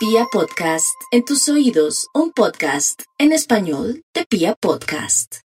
Pia Podcast, en tus oídos, un podcast en español de Pia Podcast.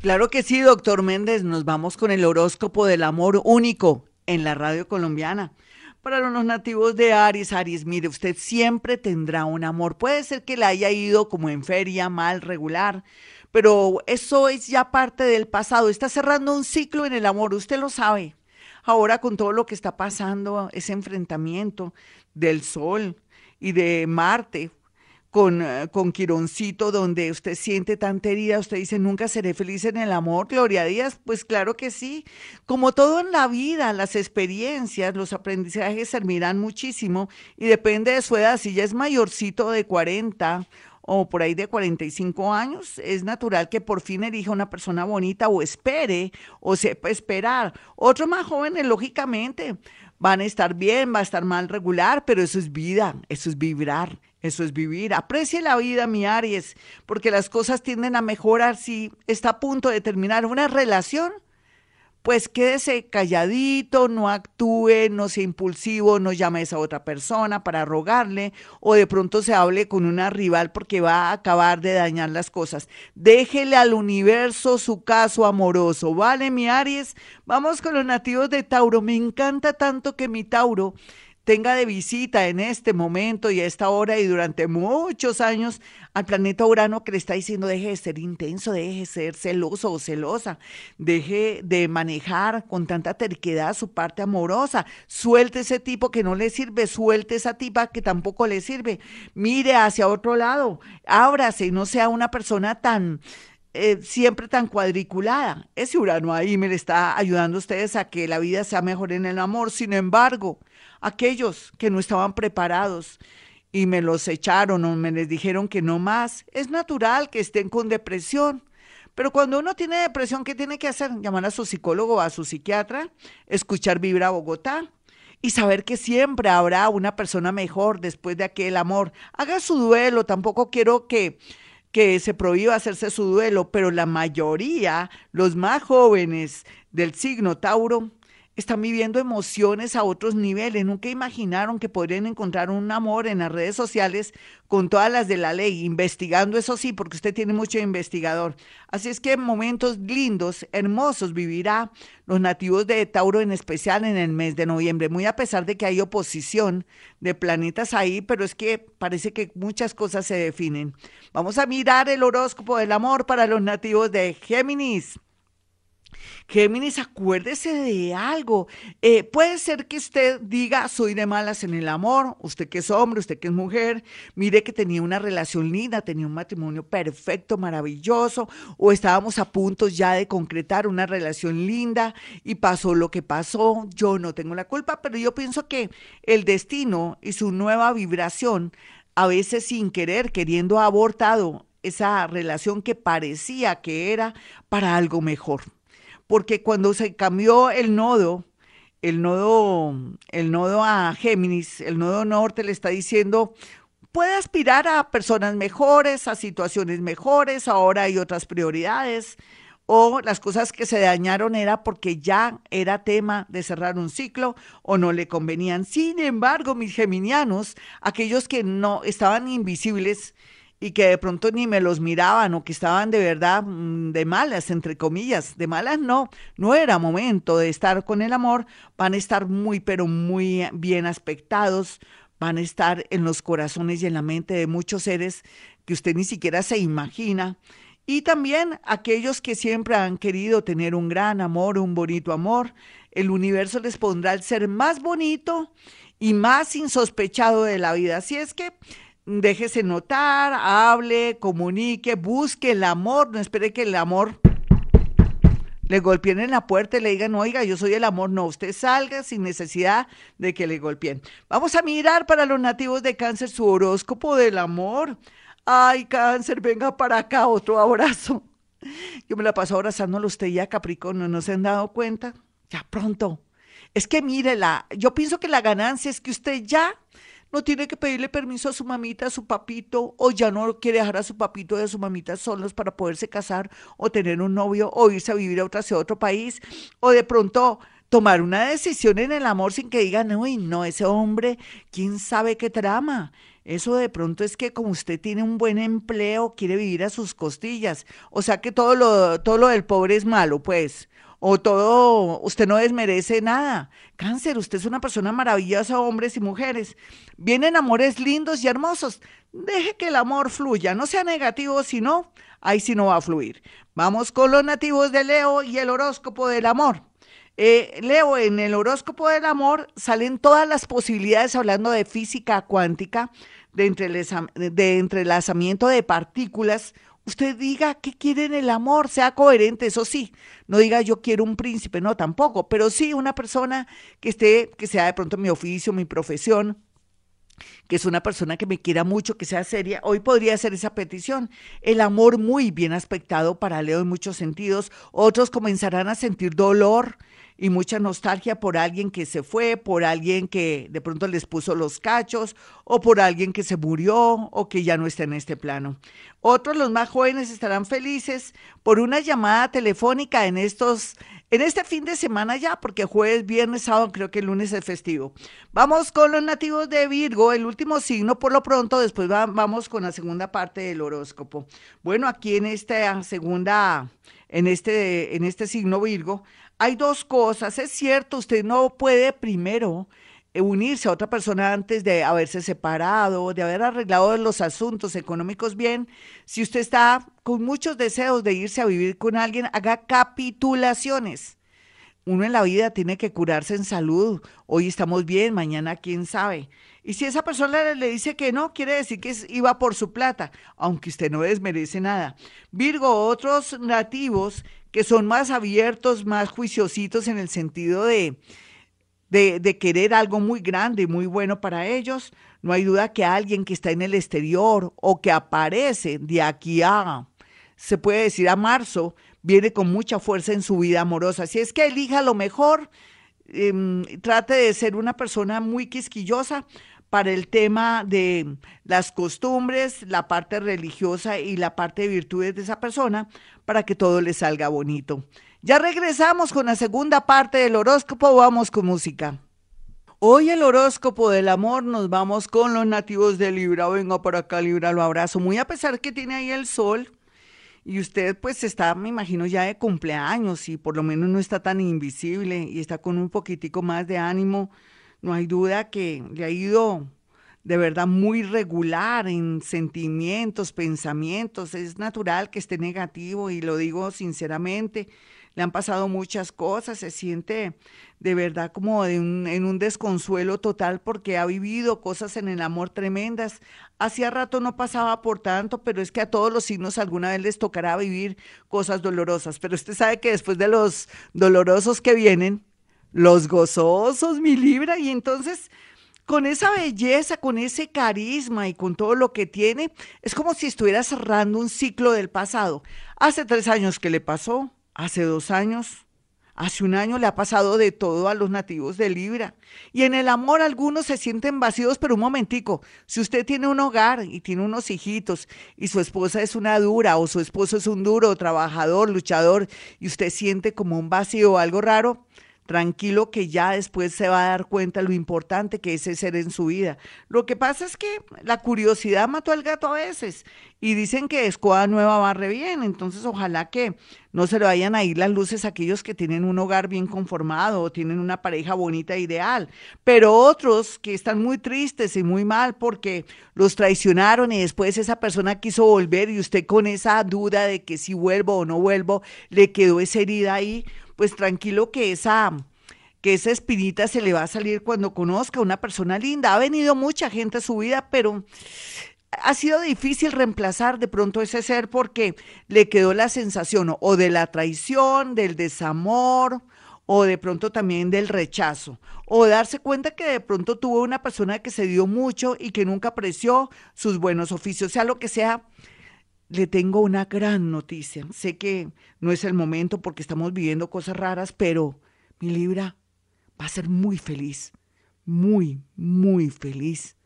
Claro que sí, doctor Méndez, nos vamos con el horóscopo del amor único en la radio colombiana. Para los nativos de Aries, Aries, mire, usted siempre tendrá un amor. Puede ser que le haya ido como en feria, mal, regular, pero eso es ya parte del pasado. Está cerrando un ciclo en el amor, usted lo sabe. Ahora con todo lo que está pasando, ese enfrentamiento del Sol y de Marte, con, eh, con Quironcito, donde usted siente tanta herida, usted dice, nunca seré feliz en el amor, Gloria Díaz, pues claro que sí. Como todo en la vida, las experiencias, los aprendizajes servirán muchísimo y depende de su edad, si ya es mayorcito de 40 o por ahí de 45 años, es natural que por fin elija una persona bonita o espere o sepa esperar. Otros más jóvenes, lógicamente, van a estar bien, va a estar mal regular, pero eso es vida, eso es vibrar, eso es vivir. Aprecie la vida, mi Aries, porque las cosas tienden a mejorar si está a punto de terminar una relación pues quédese calladito, no actúe, no sea impulsivo, no llame a esa otra persona para rogarle o de pronto se hable con una rival porque va a acabar de dañar las cosas. Déjele al universo su caso amoroso, ¿vale, mi Aries? Vamos con los nativos de Tauro. Me encanta tanto que mi Tauro tenga de visita en este momento y a esta hora y durante muchos años al planeta Urano que le está diciendo deje de ser intenso, deje de ser celoso o celosa, deje de manejar con tanta terquedad su parte amorosa, suelte ese tipo que no le sirve, suelte esa tipa que tampoco le sirve, mire hacia otro lado, ábrase y no sea una persona tan... Eh, siempre tan cuadriculada. Ese Urano ahí me le está ayudando ustedes a que la vida sea mejor en el amor. Sin embargo, aquellos que no estaban preparados y me los echaron o me les dijeron que no más, es natural que estén con depresión. Pero cuando uno tiene depresión, ¿qué tiene que hacer? Llamar a su psicólogo o a su psiquiatra, escuchar Vibra Bogotá y saber que siempre habrá una persona mejor después de aquel amor. Haga su duelo, tampoco quiero que que se prohíba hacerse su duelo, pero la mayoría, los más jóvenes del signo Tauro, están viviendo emociones a otros niveles. Nunca imaginaron que podrían encontrar un amor en las redes sociales con todas las de la ley, investigando eso sí, porque usted tiene mucho investigador. Así es que momentos lindos, hermosos vivirá los nativos de Tauro en especial en el mes de noviembre, muy a pesar de que hay oposición de planetas ahí, pero es que parece que muchas cosas se definen. Vamos a mirar el horóscopo del amor para los nativos de Géminis. Géminis, acuérdese de algo. Eh, puede ser que usted diga, soy de malas en el amor, usted que es hombre, usted que es mujer, mire que tenía una relación linda, tenía un matrimonio perfecto, maravilloso, o estábamos a punto ya de concretar una relación linda y pasó lo que pasó. Yo no tengo la culpa, pero yo pienso que el destino y su nueva vibración, a veces sin querer, queriendo, ha abortado esa relación que parecía que era para algo mejor porque cuando se cambió el nodo, el nodo, el nodo a Géminis, el nodo norte le está diciendo, puede aspirar a personas mejores, a situaciones mejores, ahora hay otras prioridades, o las cosas que se dañaron era porque ya era tema de cerrar un ciclo o no le convenían. Sin embargo, mis geminianos, aquellos que no estaban invisibles, y que de pronto ni me los miraban o que estaban de verdad mm, de malas, entre comillas, de malas no, no era momento de estar con el amor, van a estar muy, pero muy bien aspectados, van a estar en los corazones y en la mente de muchos seres que usted ni siquiera se imagina. Y también aquellos que siempre han querido tener un gran amor, un bonito amor, el universo les pondrá el ser más bonito y más insospechado de la vida. Así es que déjese notar, hable, comunique, busque el amor, no espere que el amor le golpeen en la puerta y le digan, oiga, yo soy el amor. No, usted salga sin necesidad de que le golpeen. Vamos a mirar para los nativos de cáncer su horóscopo del amor. Ay, cáncer, venga para acá, otro abrazo. Yo me la paso abrazándolo usted ya, Capricornio, ¿no se han dado cuenta? Ya pronto. Es que mírela, yo pienso que la ganancia es que usted ya no tiene que pedirle permiso a su mamita, a su papito, o ya no quiere dejar a su papito y a su mamita solos para poderse casar o tener un novio o irse a vivir a otra, otro país, o de pronto tomar una decisión en el amor sin que digan, uy, no, ese hombre, quién sabe qué trama. Eso de pronto es que como usted tiene un buen empleo, quiere vivir a sus costillas. O sea que todo lo, todo lo del pobre es malo, pues. O todo, usted no desmerece nada. Cáncer, usted es una persona maravillosa, hombres y mujeres. Vienen amores lindos y hermosos. Deje que el amor fluya, no sea negativo, sino ahí sí no va a fluir. Vamos con los nativos de Leo y el horóscopo del amor. Eh, Leo, en el horóscopo del amor salen todas las posibilidades hablando de física cuántica, de, de entrelazamiento de partículas. Usted diga qué quiere en el amor, sea coherente, eso sí. No diga yo quiero un príncipe, no tampoco, pero sí una persona que esté, que sea de pronto mi oficio, mi profesión, que es una persona que me quiera mucho, que sea seria, hoy podría hacer esa petición. El amor muy bien aspectado para Leo en muchos sentidos. Otros comenzarán a sentir dolor y mucha nostalgia por alguien que se fue, por alguien que de pronto les puso los cachos, o por alguien que se murió o que ya no está en este plano. Otros, los más jóvenes, estarán felices por una llamada telefónica en estos en este fin de semana ya, porque jueves, viernes, sábado, creo que el lunes es festivo. Vamos con los nativos de Virgo, el último signo por lo pronto, después vamos con la segunda parte del horóscopo. Bueno, aquí en esta segunda, en este, en este signo Virgo, hay dos cosas. Es cierto, usted no puede primero eh, unirse a otra persona antes de haberse separado, de haber arreglado los asuntos económicos bien. Si usted está con muchos deseos de irse a vivir con alguien, haga capitulaciones. Uno en la vida tiene que curarse en salud. Hoy estamos bien, mañana quién sabe. Y si esa persona le dice que no, quiere decir que iba por su plata, aunque usted no desmerece nada. Virgo, otros nativos que son más abiertos, más juiciositos en el sentido de, de, querer algo muy grande, muy bueno para ellos, no hay duda que alguien que está en el exterior o que aparece de aquí a, se puede decir a marzo, viene con mucha fuerza en su vida amorosa. Si es que elija lo mejor, em, trate de ser una persona muy quisquillosa para el tema de las costumbres, la parte religiosa y la parte de virtudes de esa persona, para que todo le salga bonito. Ya regresamos con la segunda parte del horóscopo, vamos con música. Hoy el horóscopo del amor nos vamos con los nativos de Libra. Venga por acá, Libra, lo abrazo. Muy a pesar que tiene ahí el sol y usted pues está, me imagino, ya de cumpleaños y por lo menos no está tan invisible y está con un poquitico más de ánimo. No hay duda que le ha ido de verdad muy regular en sentimientos, pensamientos. Es natural que esté negativo y lo digo sinceramente le han pasado muchas cosas, se siente de verdad como en un desconsuelo total porque ha vivido cosas en el amor tremendas. Hacía rato no pasaba por tanto, pero es que a todos los signos alguna vez les tocará vivir cosas dolorosas. Pero usted sabe que después de los dolorosos que vienen, los gozosos, mi libra, y entonces con esa belleza, con ese carisma y con todo lo que tiene, es como si estuviera cerrando un ciclo del pasado. Hace tres años que le pasó, hace dos años, hace un año le ha pasado de todo a los nativos de Libra. Y en el amor algunos se sienten vacíos, pero un momentico, si usted tiene un hogar y tiene unos hijitos y su esposa es una dura o su esposo es un duro, trabajador, luchador y usted siente como un vacío o algo raro, tranquilo que ya después se va a dar cuenta lo importante que es ese ser en su vida. Lo que pasa es que la curiosidad mató al gato a veces y dicen que escoba nueva barre bien, entonces ojalá que no se le vayan a ir las luces a aquellos que tienen un hogar bien conformado o tienen una pareja bonita e ideal, pero otros que están muy tristes y muy mal porque los traicionaron y después esa persona quiso volver y usted con esa duda de que si vuelvo o no vuelvo, le quedó esa herida ahí, pues tranquilo que esa que esa espinita se le va a salir cuando conozca a una persona linda. Ha venido mucha gente a su vida, pero ha sido difícil reemplazar de pronto ese ser porque le quedó la sensación o de la traición, del desamor, o de pronto también del rechazo, o darse cuenta que de pronto tuvo una persona que se dio mucho y que nunca apreció sus buenos oficios, sea lo que sea, le tengo una gran noticia. Sé que no es el momento porque estamos viviendo cosas raras, pero mi Libra va a ser muy feliz, muy, muy feliz.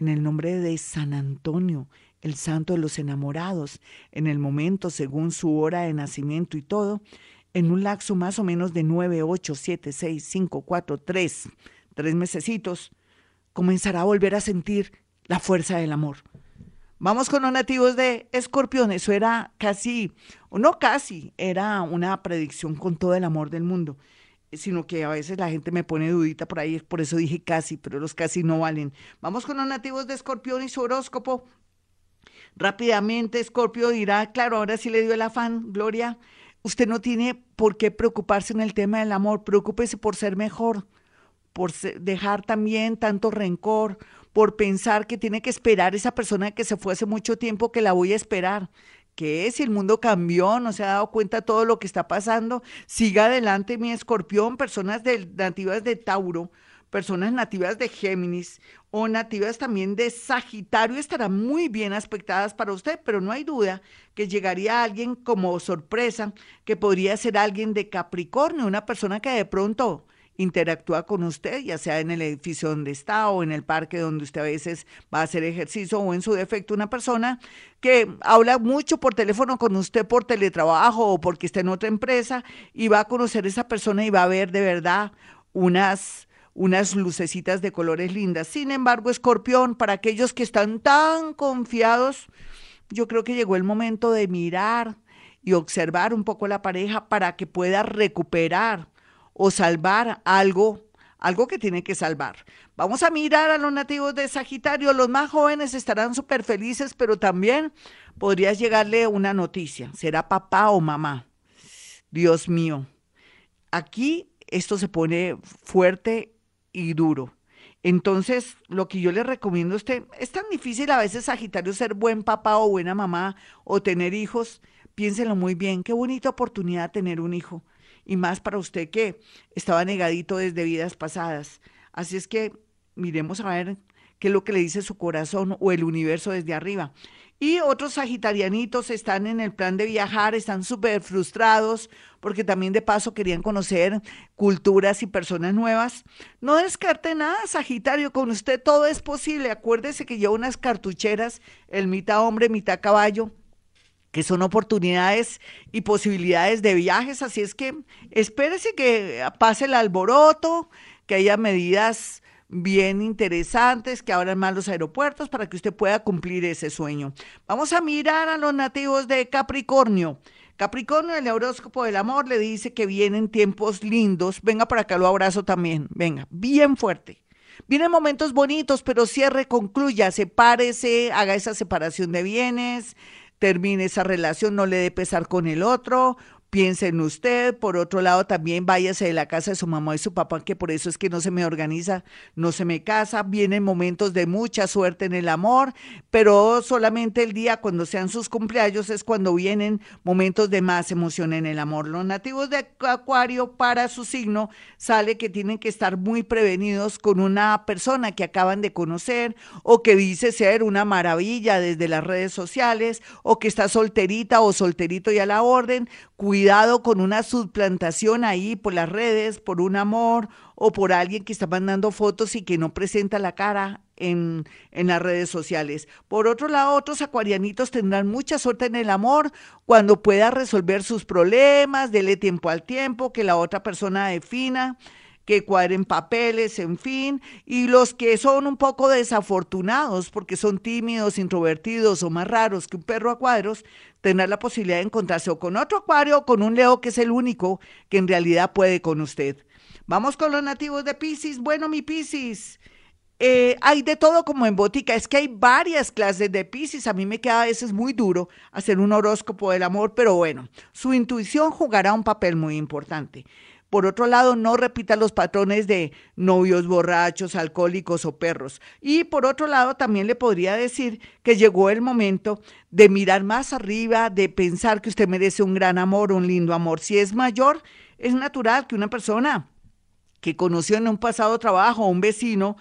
En el nombre de San Antonio, el santo de los enamorados, en el momento según su hora de nacimiento y todo, en un lapso más o menos de 9, 8, 7, 6, 5, 4, 3, tres mesecitos, comenzará a volver a sentir la fuerza del amor. Vamos con los nativos de Escorpión. Eso era casi, o no casi, era una predicción con todo el amor del mundo. Sino que a veces la gente me pone dudita por ahí, por eso dije casi, pero los casi no valen. Vamos con los nativos de Escorpión y su horóscopo. Rápidamente, Escorpio dirá, claro, ahora sí le dio el afán, Gloria. Usted no tiene por qué preocuparse en el tema del amor, preocúpese por ser mejor, por dejar también tanto rencor, por pensar que tiene que esperar esa persona que se fue hace mucho tiempo que la voy a esperar. ¿Qué si el mundo cambió? ¿No se ha dado cuenta de todo lo que está pasando? Siga adelante, mi escorpión, personas nativas de Tauro, personas nativas de Géminis o nativas también de Sagitario estarán muy bien aspectadas para usted, pero no hay duda que llegaría alguien como sorpresa, que podría ser alguien de Capricornio, una persona que de pronto interactúa con usted, ya sea en el edificio donde está o en el parque donde usted a veces va a hacer ejercicio o en su defecto una persona que habla mucho por teléfono con usted por teletrabajo o porque está en otra empresa y va a conocer a esa persona y va a ver de verdad unas unas lucecitas de colores lindas. Sin embargo, escorpión, para aquellos que están tan confiados, yo creo que llegó el momento de mirar y observar un poco la pareja para que pueda recuperar o salvar algo, algo que tiene que salvar. Vamos a mirar a los nativos de Sagitario. Los más jóvenes estarán súper felices, pero también podrías llegarle una noticia. ¿Será papá o mamá? Dios mío. Aquí esto se pone fuerte y duro. Entonces, lo que yo le recomiendo a usted, es tan difícil a veces Sagitario ser buen papá o buena mamá o tener hijos. Piénselo muy bien, qué bonita oportunidad tener un hijo y más para usted que estaba negadito desde vidas pasadas. Así es que miremos a ver qué es lo que le dice su corazón o el universo desde arriba. Y otros sagitarianitos están en el plan de viajar, están súper frustrados porque también de paso querían conocer culturas y personas nuevas. No descarte nada, Sagitario, con usted todo es posible. Acuérdese que lleva unas cartucheras, el mitad hombre, mitad caballo que son oportunidades y posibilidades de viajes, así es que espérese que pase el alboroto, que haya medidas bien interesantes, que abran más los aeropuertos para que usted pueda cumplir ese sueño. Vamos a mirar a los nativos de Capricornio. Capricornio, el horóscopo del amor, le dice que vienen tiempos lindos. Venga para acá, lo abrazo también. Venga, bien fuerte. Vienen momentos bonitos, pero cierre, concluya, sepárese, haga esa separación de bienes, termine esa relación, no le dé pesar con el otro, piense en usted, por otro lado también váyase de la casa de su mamá y su papá, que por eso es que no se me organiza, no se me casa, vienen momentos de mucha suerte en el amor, pero solamente el día cuando sean sus cumpleaños es cuando vienen momentos de más emoción en el amor. Los nativos de Acuario para su signo sale que tienen que estar muy prevenidos con una persona que acaban de conocer o que dice ser una maravilla desde las redes sociales o que está solterita o solterito y a la orden, cuidado con una suplantación ahí por las redes, por un amor o por alguien que está mandando fotos y que no presenta la cara en, en, las redes sociales. Por otro lado, otros acuarianitos tendrán mucha suerte en el amor cuando pueda resolver sus problemas, dele tiempo al tiempo, que la otra persona defina que cuadren papeles, en fin, y los que son un poco desafortunados porque son tímidos, introvertidos o más raros que un perro a cuadros, tendrán la posibilidad de encontrarse o con otro acuario o con un leo que es el único que en realidad puede con usted. Vamos con los nativos de Pisces. Bueno, mi Pisces. Eh, hay de todo como en botica, es que hay varias clases de Pisces. A mí me queda a veces muy duro hacer un horóscopo del amor, pero bueno, su intuición jugará un papel muy importante. Por otro lado, no repita los patrones de novios borrachos, alcohólicos o perros. Y por otro lado, también le podría decir que llegó el momento de mirar más arriba, de pensar que usted merece un gran amor, un lindo amor. Si es mayor, es natural que una persona que conoció en un pasado trabajo, un vecino,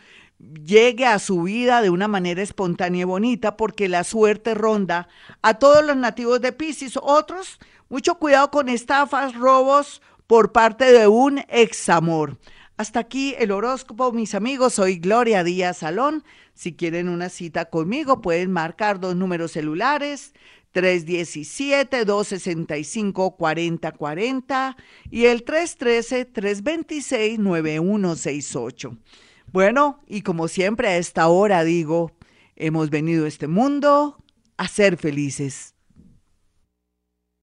llegue a su vida de una manera espontánea y bonita, porque la suerte ronda a todos los nativos de Pisces. Otros, mucho cuidado con estafas, robos por parte de un examor. Hasta aquí el horóscopo, mis amigos. Soy Gloria Díaz Salón. Si quieren una cita conmigo, pueden marcar dos números celulares. 317-265-4040 y el 313-326-9168. Bueno, y como siempre a esta hora digo, hemos venido a este mundo a ser felices.